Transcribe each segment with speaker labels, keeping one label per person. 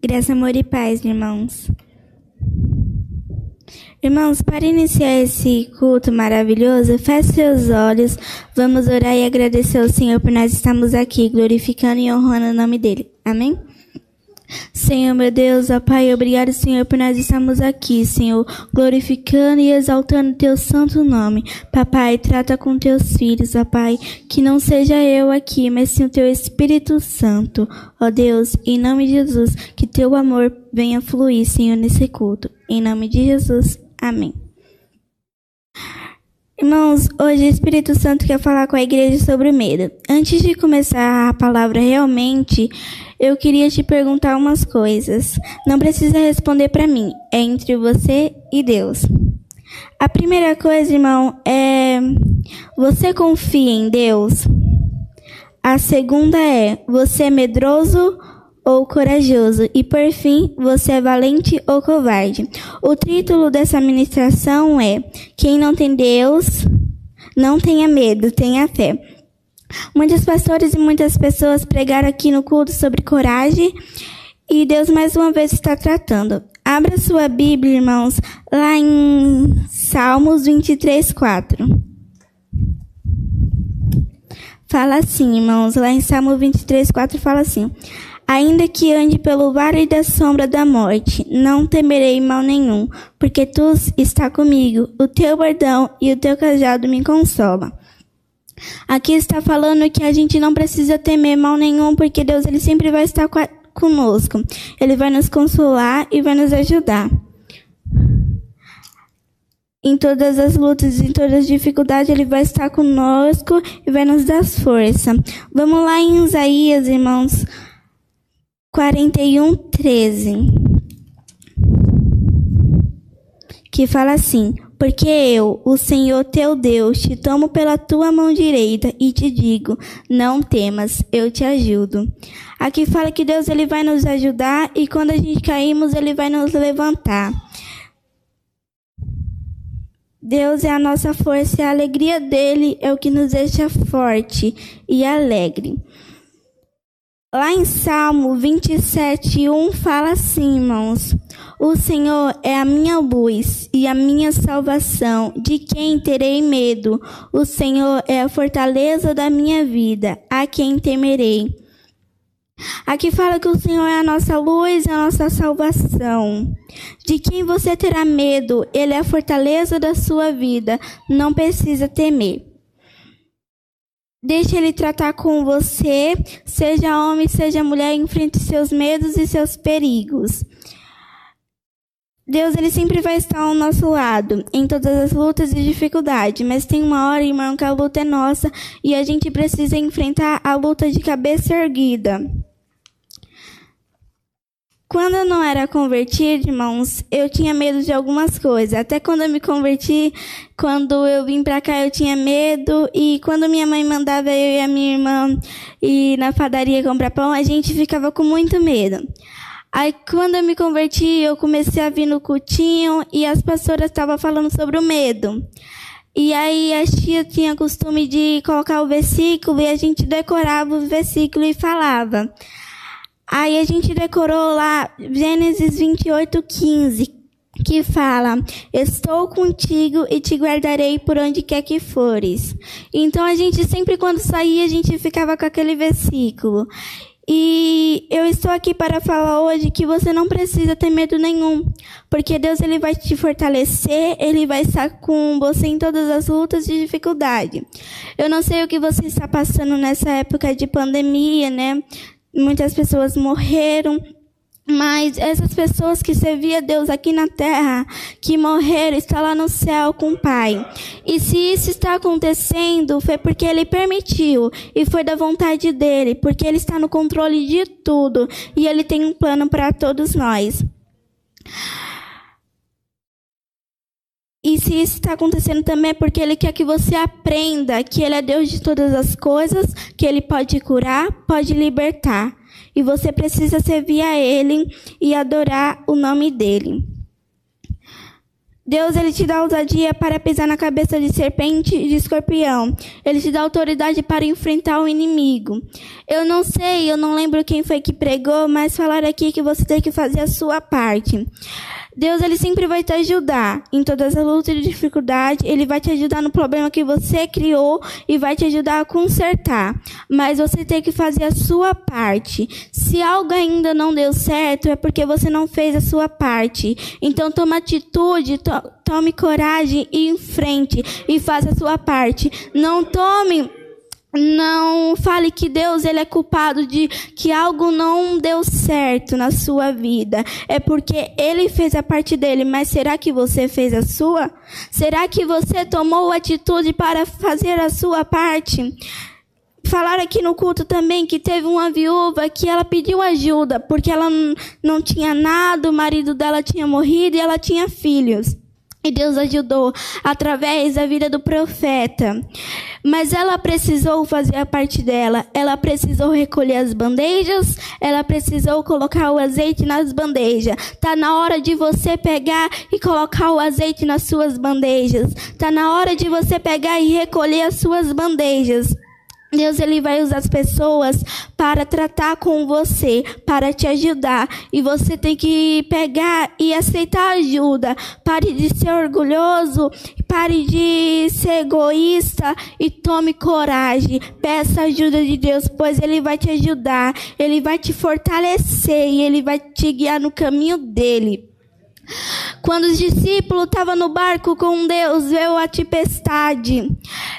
Speaker 1: Graça, amor e paz, irmãos. Irmãos, para iniciar esse culto maravilhoso, feche seus olhos, vamos orar e agradecer ao Senhor por nós estarmos aqui, glorificando e honrando o nome dele. Amém? Senhor, meu Deus, ó Pai, obrigado, Senhor, por nós estarmos aqui, Senhor, glorificando e exaltando teu santo nome. Papai, trata com teus filhos, ó Pai, que não seja eu aqui, mas sim o teu Espírito Santo. Ó Deus, em nome de Jesus, que teu amor venha fluir, Senhor, nesse culto. Em nome de Jesus, amém. Irmãos, hoje o Espírito Santo quer falar com a igreja sobre o medo. Antes de começar a palavra realmente, eu queria te perguntar umas coisas. Não precisa responder para mim, é entre você e Deus. A primeira coisa, irmão, é você confia em Deus? A segunda é você é medroso ou corajoso? E por fim, você é valente ou covarde? O título dessa ministração é Quem não tem Deus, não tenha medo, tenha fé. Muitos pastores e muitas pessoas pregaram aqui no culto sobre coragem e Deus mais uma vez está tratando. Abra sua Bíblia, irmãos, lá em Salmos 23, 4. Fala assim, irmãos, lá em Salmo 23, 4 fala assim: Ainda que ande pelo vale da sombra da morte, não temerei mal nenhum, porque tu está comigo, o teu bordão e o teu cajado me consolam. Aqui está falando que a gente não precisa temer mal nenhum, porque Deus ele sempre vai estar conosco. Ele vai nos consolar e vai nos ajudar. Em todas as lutas, em todas as dificuldades, Ele vai estar conosco e vai nos dar força. Vamos lá em Isaías, irmãos, 41, 13. Que fala assim: Porque eu, o Senhor teu Deus, te tomo pela tua mão direita e te digo: Não temas, eu te ajudo. Aqui fala que Deus ele vai nos ajudar e quando a gente caímos, ele vai nos levantar. Deus é a nossa força e a alegria dele é o que nos deixa forte e alegre. Lá em Salmo 27, 1 fala assim, irmãos: O Senhor é a minha luz e a minha salvação, de quem terei medo? O Senhor é a fortaleza da minha vida, a quem temerei? Aqui fala que o Senhor é a nossa luz e a nossa salvação. De quem você terá medo? Ele é a fortaleza da sua vida, não precisa temer. Deixe ele tratar com você, seja homem, seja mulher, enfrente seus medos e seus perigos. Deus ele sempre vai estar ao nosso lado em todas as lutas e dificuldades, mas tem uma hora, irmão, que a luta é nossa e a gente precisa enfrentar a luta de cabeça erguida. Quando eu não era convertida, irmãos, eu tinha medo de algumas coisas. Até quando eu me converti, quando eu vim pra cá, eu tinha medo. E quando minha mãe mandava eu e a minha irmã ir na padaria comprar pão, a gente ficava com muito medo. Aí, quando eu me converti, eu comecei a vir no cultinho e as pastoras estavam falando sobre o medo. E aí, a tia tinha costume de colocar o versículo e a gente decorava o versículo e falava. Aí a gente decorou lá Gênesis 28, 15, que fala: Estou contigo e te guardarei por onde quer que fores. Então a gente sempre, quando saía, a gente ficava com aquele versículo. E eu estou aqui para falar hoje que você não precisa ter medo nenhum, porque Deus ele vai te fortalecer, ele vai estar com você em todas as lutas e dificuldades. Eu não sei o que você está passando nessa época de pandemia, né? muitas pessoas morreram. Mas essas pessoas que serviam a Deus aqui na terra, que morreram, estão lá no céu com o Pai. E se isso está acontecendo, foi porque Ele permitiu e foi da vontade dele, porque Ele está no controle de tudo e Ele tem um plano para todos nós. E se isso está acontecendo também é porque Ele quer que você aprenda que Ele é Deus de todas as coisas, que Ele pode curar, pode libertar. E você precisa servir a Ele e adorar o nome dEle. Deus ele te dá ousadia para pisar na cabeça de serpente e de escorpião. Ele te dá autoridade para enfrentar o inimigo. Eu não sei, eu não lembro quem foi que pregou, mas falaram aqui que você tem que fazer a sua parte. Deus ele sempre vai te ajudar em todas as lutas e dificuldades. Ele vai te ajudar no problema que você criou e vai te ajudar a consertar. Mas você tem que fazer a sua parte. Se algo ainda não deu certo, é porque você não fez a sua parte. Então toma atitude, to tome coragem e em frente e faça a sua parte. Não tome não fale que Deus ele é culpado de que algo não deu certo na sua vida. É porque ele fez a parte dele, mas será que você fez a sua? Será que você tomou atitude para fazer a sua parte? Falaram aqui no culto também que teve uma viúva que ela pediu ajuda porque ela não tinha nada, o marido dela tinha morrido e ela tinha filhos. E Deus ajudou através da vida do profeta. Mas ela precisou fazer a parte dela. Ela precisou recolher as bandejas. Ela precisou colocar o azeite nas bandejas. Tá na hora de você pegar e colocar o azeite nas suas bandejas. Tá na hora de você pegar e recolher as suas bandejas. Deus ele vai usar as pessoas para tratar com você, para te ajudar, e você tem que pegar e aceitar ajuda. Pare de ser orgulhoso, pare de ser egoísta e tome coragem. Peça ajuda de Deus, pois ele vai te ajudar, ele vai te fortalecer e ele vai te guiar no caminho dele. Quando os discípulos estavam no barco com Deus, veio a tempestade.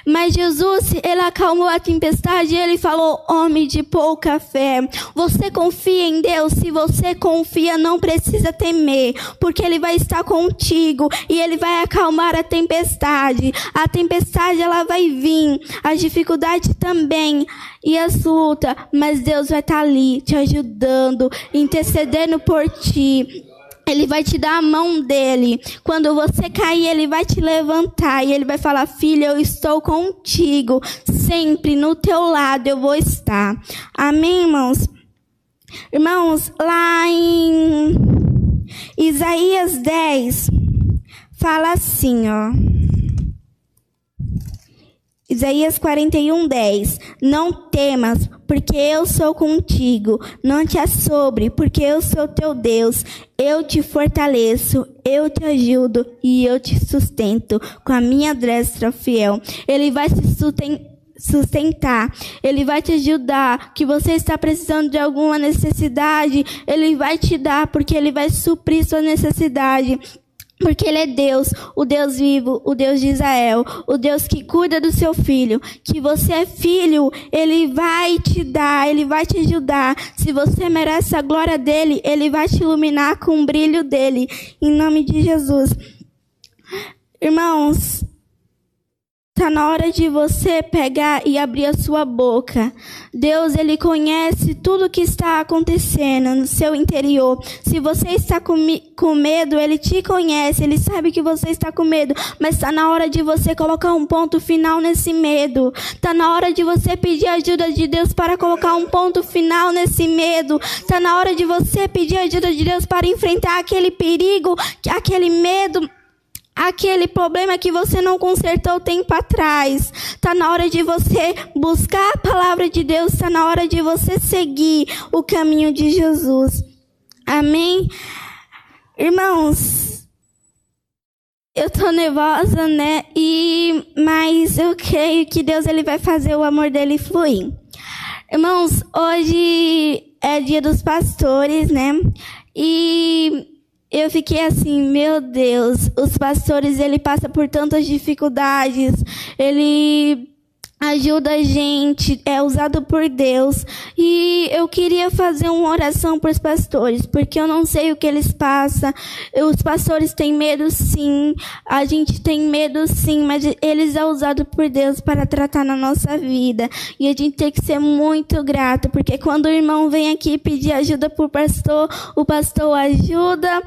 Speaker 1: Mas Jesus, ele acalmou a tempestade e ele falou: Homem de pouca fé, você confia em Deus? Se você confia, não precisa temer, porque ele vai estar contigo e ele vai acalmar a tempestade. A tempestade ela vai vir, a dificuldade também e as lutas, mas Deus vai estar ali te ajudando, intercedendo por ti. Ele vai te dar a mão dele. Quando você cair, ele vai te levantar e ele vai falar: Filha, eu estou contigo. Sempre no teu lado eu vou estar. Amém, irmãos? Irmãos, lá em Isaías 10, fala assim, ó. Isaías 41, 10. Não temas, porque eu sou contigo. Não te assobre, porque eu sou teu Deus. Eu te fortaleço, eu te ajudo e eu te sustento com a minha destra fiel. Ele vai se sustentar, Ele vai te ajudar. Que você está precisando de alguma necessidade, Ele vai te dar, porque Ele vai suprir sua necessidade. Porque Ele é Deus, o Deus vivo, o Deus de Israel, o Deus que cuida do seu filho. Que você é filho, Ele vai te dar, Ele vai te ajudar. Se você merece a glória dEle, Ele vai te iluminar com o brilho dEle. Em nome de Jesus. Irmãos, Está na hora de você pegar e abrir a sua boca. Deus, Ele conhece tudo que está acontecendo no seu interior. Se você está com, com medo, Ele te conhece, Ele sabe que você está com medo. Mas está na hora de você colocar um ponto final nesse medo. Está na hora de você pedir ajuda de Deus para colocar um ponto final nesse medo. Está na hora de você pedir ajuda de Deus para enfrentar aquele perigo, aquele medo aquele problema que você não consertou tempo atrás. Está na hora de você buscar a palavra de Deus, está na hora de você seguir o caminho de Jesus. Amém? Irmãos, eu tô nervosa, né? E mas eu creio que Deus ele vai fazer o amor dele fluir. Irmãos, hoje é dia dos pastores, né? E eu fiquei assim, meu Deus, os pastores, ele passa por tantas dificuldades, ele ajuda a gente, é usado por Deus. E eu queria fazer uma oração para os pastores, porque eu não sei o que eles passam. Os pastores têm medo sim, a gente tem medo sim, mas eles é usado por Deus para tratar na nossa vida. E a gente tem que ser muito grato, porque quando o irmão vem aqui pedir ajuda para o pastor, o pastor ajuda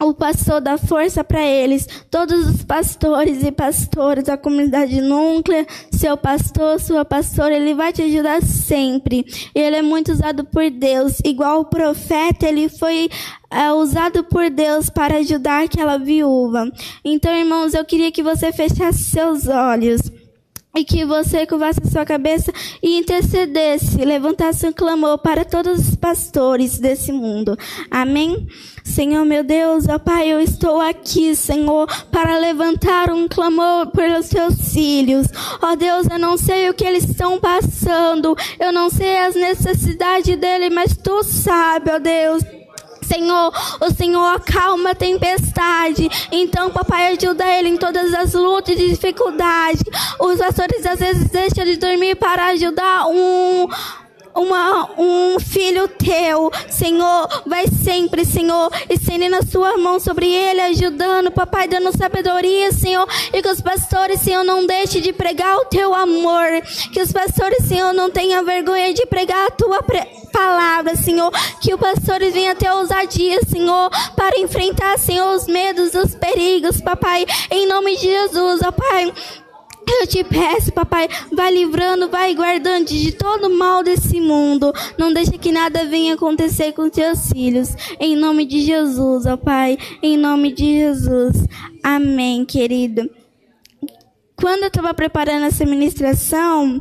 Speaker 1: o pastor dá força para eles. Todos os pastores e pastoras da comunidade núclea, seu pastor, sua pastora, ele vai te ajudar sempre. Ele é muito usado por Deus. Igual o profeta, ele foi é, usado por Deus para ajudar aquela viúva. Então, irmãos, eu queria que você fechasse seus olhos e que você curvasse a sua cabeça e intercedesse, levantasse um clamor para todos os pastores desse mundo. Amém? Senhor meu Deus, ó Pai, eu estou aqui, Senhor, para levantar um clamor pelos teus filhos. Ó Deus, eu não sei o que eles estão passando, eu não sei as necessidades dele, mas tu sabe, ó Deus. Senhor, o Senhor acalma a tempestade. Então, papai, ajuda ele em todas as lutas e dificuldades. Os pastores às vezes deixam de dormir para ajudar um uma, um filho teu, Senhor, vai sempre, Senhor, estendendo a sua mão sobre ele, ajudando, papai, dando sabedoria, Senhor, e que os pastores, Senhor, não deixe de pregar o teu amor, que os pastores, Senhor, não tenham vergonha de pregar a tua palavra, Senhor, que os pastores venham ter ousadia, Senhor, para enfrentar, Senhor, os medos, os perigos, papai, em nome de Jesus, ó Pai. Eu te peço, papai, vai livrando, vai guardando de todo mal desse mundo. Não deixe que nada venha acontecer com teus filhos. Em nome de Jesus, ó Pai. Em nome de Jesus. Amém, querido. Quando eu estava preparando essa ministração,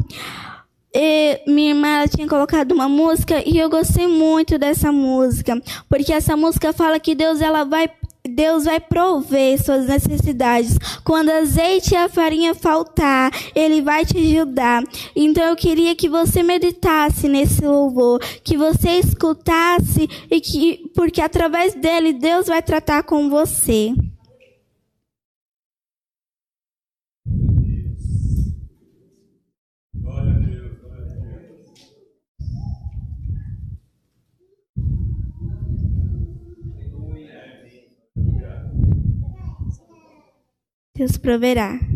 Speaker 1: minha irmã tinha colocado uma música e eu gostei muito dessa música, porque essa música fala que Deus ela vai Deus vai prover suas necessidades. Quando azeite e a farinha faltar, Ele vai te ajudar. Então eu queria que você meditasse nesse louvor, que você escutasse e que, porque através dele Deus vai tratar com você. Deus proverá.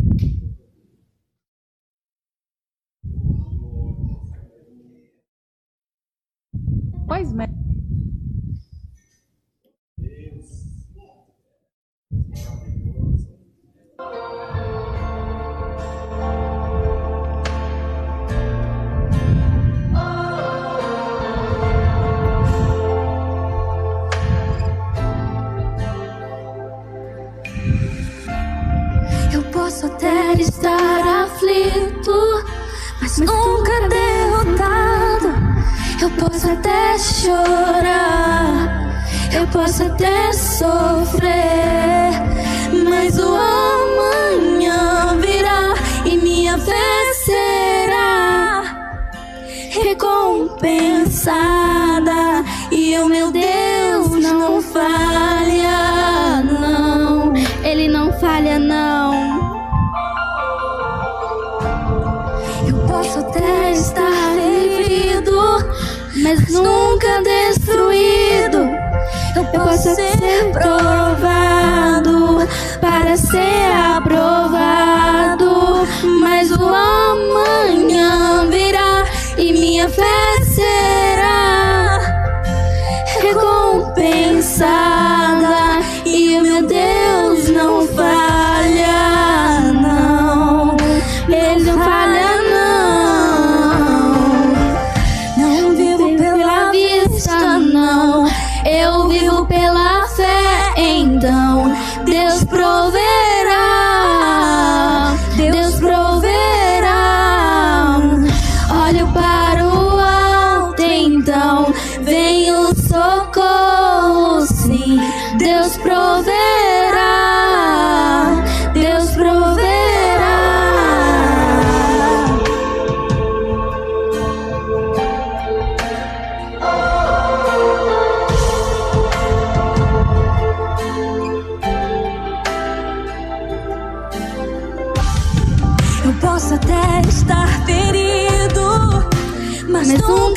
Speaker 2: Posso até chorar, eu posso até sofrer, mas o amanhã virá e minha fé será recompensada. E o meu Deus não falha, não.
Speaker 1: Ele não falha, não.
Speaker 2: Nunca destruído. Eu posso ser provado para ser aprovado, mas o amanhã
Speaker 1: 没租。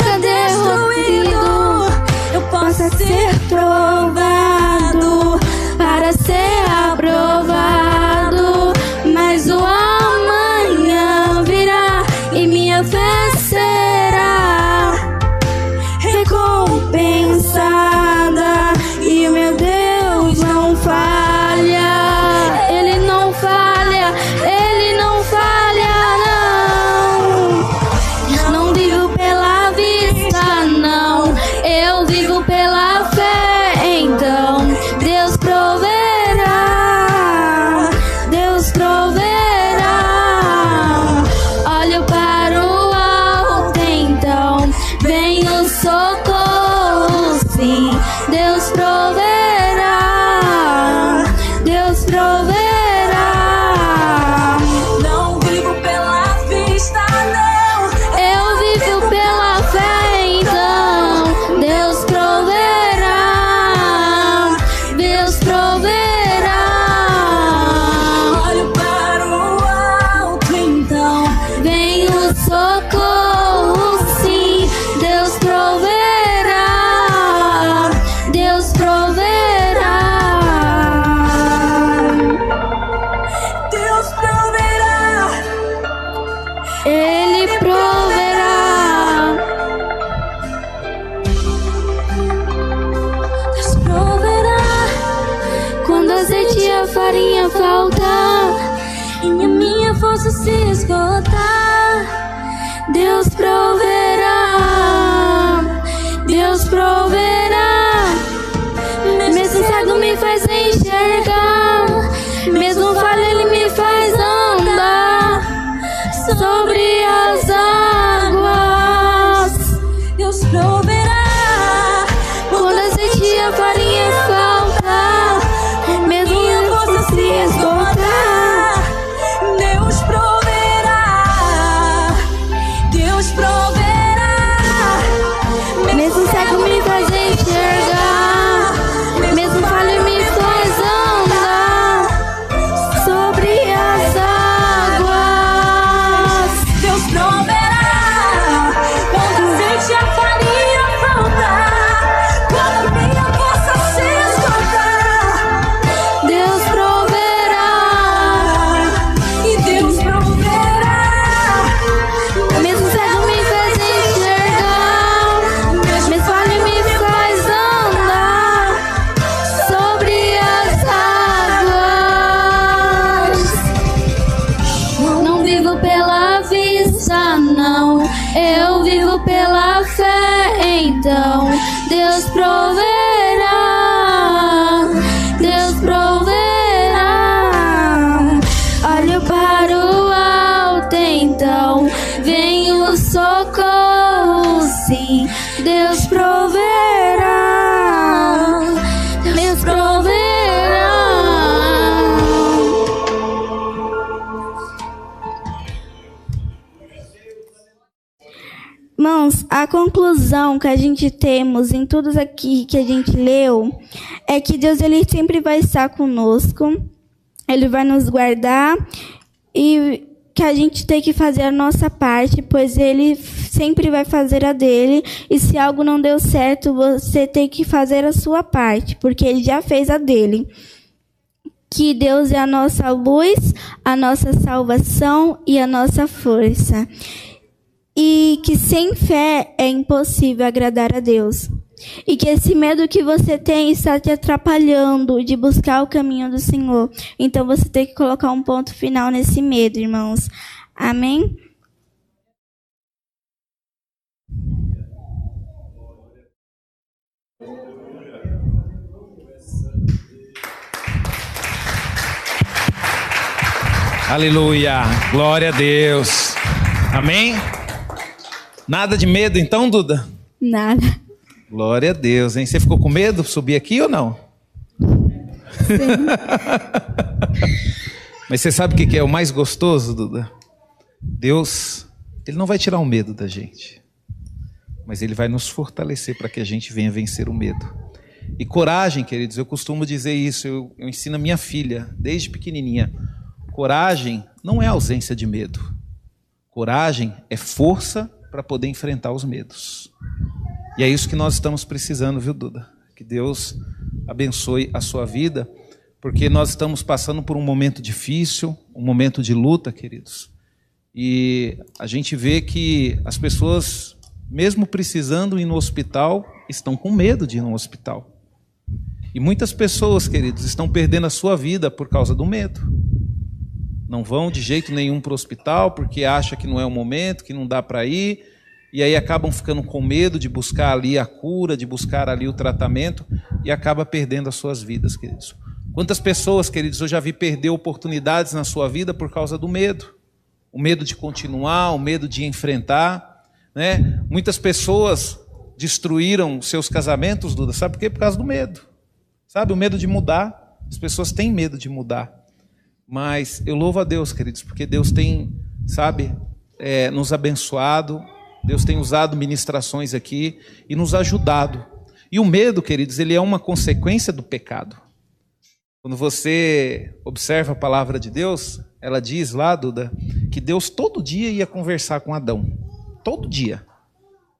Speaker 1: Conclusão que a gente temos em tudo aqui que a gente leu é que Deus ele sempre vai estar conosco, ele vai nos guardar e que a gente tem que fazer a nossa parte, pois ele sempre vai fazer a dele, e se algo não deu certo, você tem que fazer a sua parte, porque ele já fez a dele. Que Deus é a nossa luz, a nossa salvação e a nossa força e que sem fé é impossível agradar a Deus. E que esse medo que você tem está te atrapalhando de buscar o caminho do Senhor. Então você tem que colocar um ponto final nesse medo, irmãos. Amém?
Speaker 3: Aleluia. Glória a Deus. Amém? Nada de medo então, Duda?
Speaker 1: Nada.
Speaker 3: Glória a Deus, hein? Você ficou com medo de subir aqui ou não? Mas você sabe o que é o mais gostoso, Duda? Deus, Ele não vai tirar o medo da gente, mas Ele vai nos fortalecer para que a gente venha vencer o medo. E coragem, queridos, eu costumo dizer isso, eu, eu ensino a minha filha, desde pequenininha. Coragem não é ausência de medo. Coragem é força para poder enfrentar os medos. E é isso que nós estamos precisando, viu, Duda? Que Deus abençoe a sua vida, porque nós estamos passando por um momento difícil, um momento de luta, queridos. E a gente vê que as pessoas, mesmo precisando ir no hospital, estão com medo de ir no hospital. E muitas pessoas, queridos, estão perdendo a sua vida por causa do medo. Não vão de jeito nenhum para o hospital porque acha que não é o momento, que não dá para ir, e aí acabam ficando com medo de buscar ali a cura, de buscar ali o tratamento e acaba perdendo as suas vidas, queridos. Quantas pessoas, queridos, eu já vi perder oportunidades na sua vida por causa do medo? O medo de continuar, o medo de enfrentar, né? Muitas pessoas destruíram seus casamentos, Duda, sabe por quê? Por causa do medo. Sabe, o medo de mudar. As pessoas têm medo de mudar. Mas eu louvo a Deus, queridos, porque Deus tem, sabe, é, nos abençoado, Deus tem usado ministrações aqui e nos ajudado. E o medo, queridos, ele é uma consequência do pecado. Quando você observa a palavra de Deus, ela diz lá, Duda, que Deus todo dia ia conversar com Adão. Todo dia.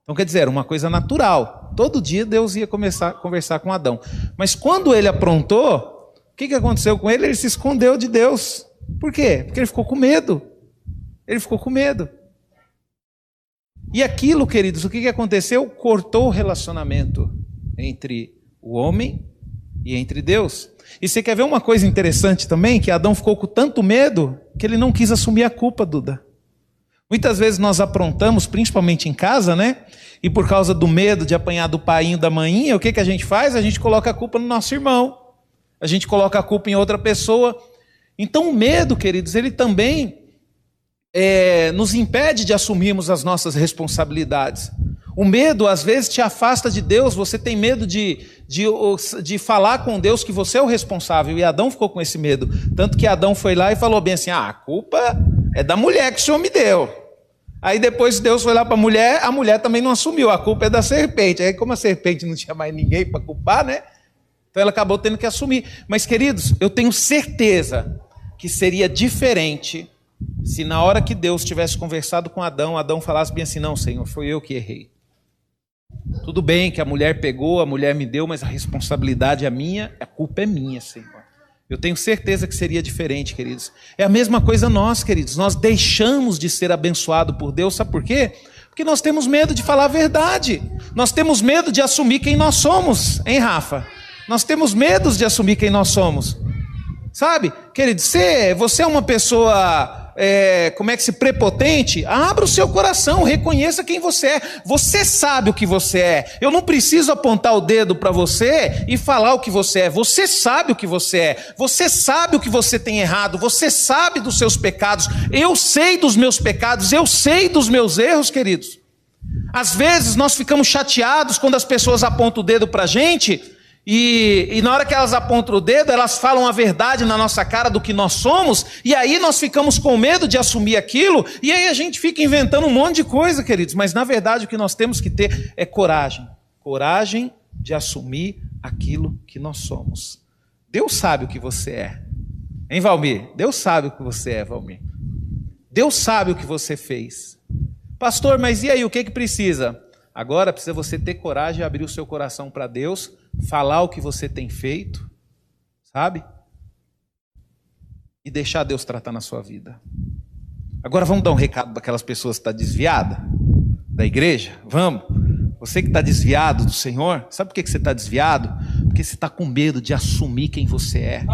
Speaker 3: Então, quer dizer, era uma coisa natural. Todo dia Deus ia começar a conversar com Adão. Mas quando ele aprontou, o que, que aconteceu com ele? Ele se escondeu de Deus. Por quê? Porque ele ficou com medo. Ele ficou com medo. E aquilo, queridos, o que, que aconteceu? Cortou o relacionamento entre o homem e entre Deus. E você quer ver uma coisa interessante também? Que Adão ficou com tanto medo que ele não quis assumir a culpa, Duda. Muitas vezes nós aprontamos, principalmente em casa, né? E por causa do medo de apanhar do pai da manhinha, o que, que a gente faz? A gente coloca a culpa no nosso irmão. A gente coloca a culpa em outra pessoa. Então o medo, queridos, ele também é, nos impede de assumirmos as nossas responsabilidades. O medo, às vezes, te afasta de Deus, você tem medo de, de, de falar com Deus que você é o responsável. E Adão ficou com esse medo. Tanto que Adão foi lá e falou bem assim: ah, a culpa é da mulher que o Senhor me deu. Aí depois Deus foi lá para a mulher, a mulher também não assumiu, a culpa é da serpente. Aí, como a serpente não tinha mais ninguém para culpar, né? Então ela acabou tendo que assumir. Mas, queridos, eu tenho certeza que seria diferente se na hora que Deus tivesse conversado com Adão, Adão falasse bem assim: não, Senhor, foi eu que errei. Tudo bem que a mulher pegou, a mulher me deu, mas a responsabilidade é minha, a culpa é minha, Senhor. Eu tenho certeza que seria diferente, queridos. É a mesma coisa nós, queridos. Nós deixamos de ser abençoados por Deus, sabe por quê? Porque nós temos medo de falar a verdade. Nós temos medo de assumir quem nós somos, hein, Rafa? Nós temos medo de assumir quem nós somos. Sabe, querido, você, você é uma pessoa é, como é que se prepotente, abra o seu coração, reconheça quem você é. Você sabe o que você é. Eu não preciso apontar o dedo para você e falar o que você é. Você sabe o que você é. Você sabe o que você tem errado. Você sabe dos seus pecados. Eu sei dos meus pecados. Eu sei dos meus erros, queridos. Às vezes nós ficamos chateados quando as pessoas apontam o dedo para a gente e, e, na hora que elas apontam o dedo, elas falam a verdade na nossa cara do que nós somos, e aí nós ficamos com medo de assumir aquilo, e aí a gente fica inventando um monte de coisa, queridos. Mas na verdade o que nós temos que ter é coragem coragem de assumir aquilo que nós somos. Deus sabe o que você é. Hein, Valmir? Deus sabe o que você é, Valmir. Deus sabe o que você fez. Pastor, mas e aí, o que, que precisa? Agora precisa você ter coragem de abrir o seu coração para Deus falar o que você tem feito, sabe? E deixar Deus tratar na sua vida. Agora vamos dar um recado para aquelas pessoas que estão tá desviadas da igreja? Vamos. Você que está desviado do Senhor, sabe por que você está desviado? Porque você está com medo de assumir quem você é.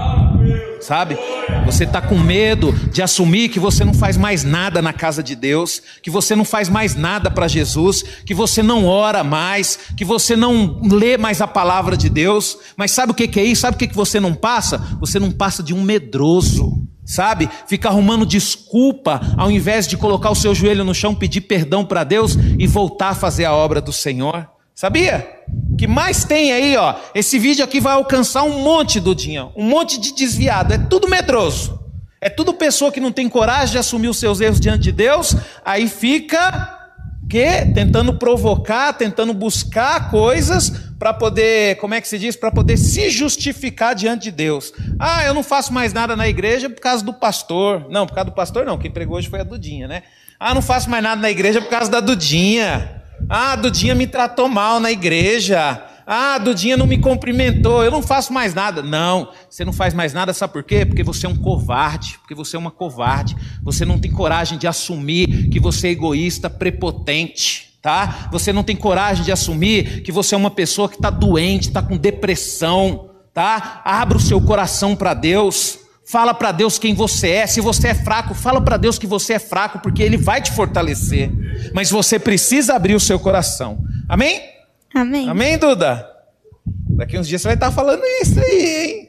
Speaker 3: Sabe? Você está com medo de assumir que você não faz mais nada na casa de Deus, que você não faz mais nada para Jesus, que você não ora mais, que você não lê mais a palavra de Deus. Mas sabe o que é isso? Sabe o que você não passa? Você não passa de um medroso sabe? Fica arrumando desculpa ao invés de colocar o seu joelho no chão, pedir perdão para Deus e voltar a fazer a obra do Senhor. Sabia? Que mais tem aí, ó. Esse vídeo aqui vai alcançar um monte, Dudinha. Um monte de desviado. É tudo medroso. É tudo pessoa que não tem coragem de assumir os seus erros diante de Deus. Aí fica que tentando provocar, tentando buscar coisas para poder, como é que se diz, para poder se justificar diante de Deus. Ah, eu não faço mais nada na igreja por causa do pastor. Não, por causa do pastor não, quem pregou hoje foi a Dudinha, né? Ah, não faço mais nada na igreja por causa da Dudinha. Ah, Dudinha me tratou mal na igreja. Ah, Dudinha não me cumprimentou, eu não faço mais nada. Não, você não faz mais nada, sabe por quê? Porque você é um covarde, porque você é uma covarde. Você não tem coragem de assumir que você é egoísta, prepotente. Tá? Você não tem coragem de assumir que você é uma pessoa que está doente, está com depressão. Tá? Abra o seu coração para Deus. Fala para Deus quem você é. Se você é fraco, fala para Deus que você é fraco, porque Ele vai te fortalecer. Mas você precisa abrir o seu coração. Amém?
Speaker 1: Amém.
Speaker 3: Amém, Duda? Daqui uns dias você vai estar falando isso aí, hein?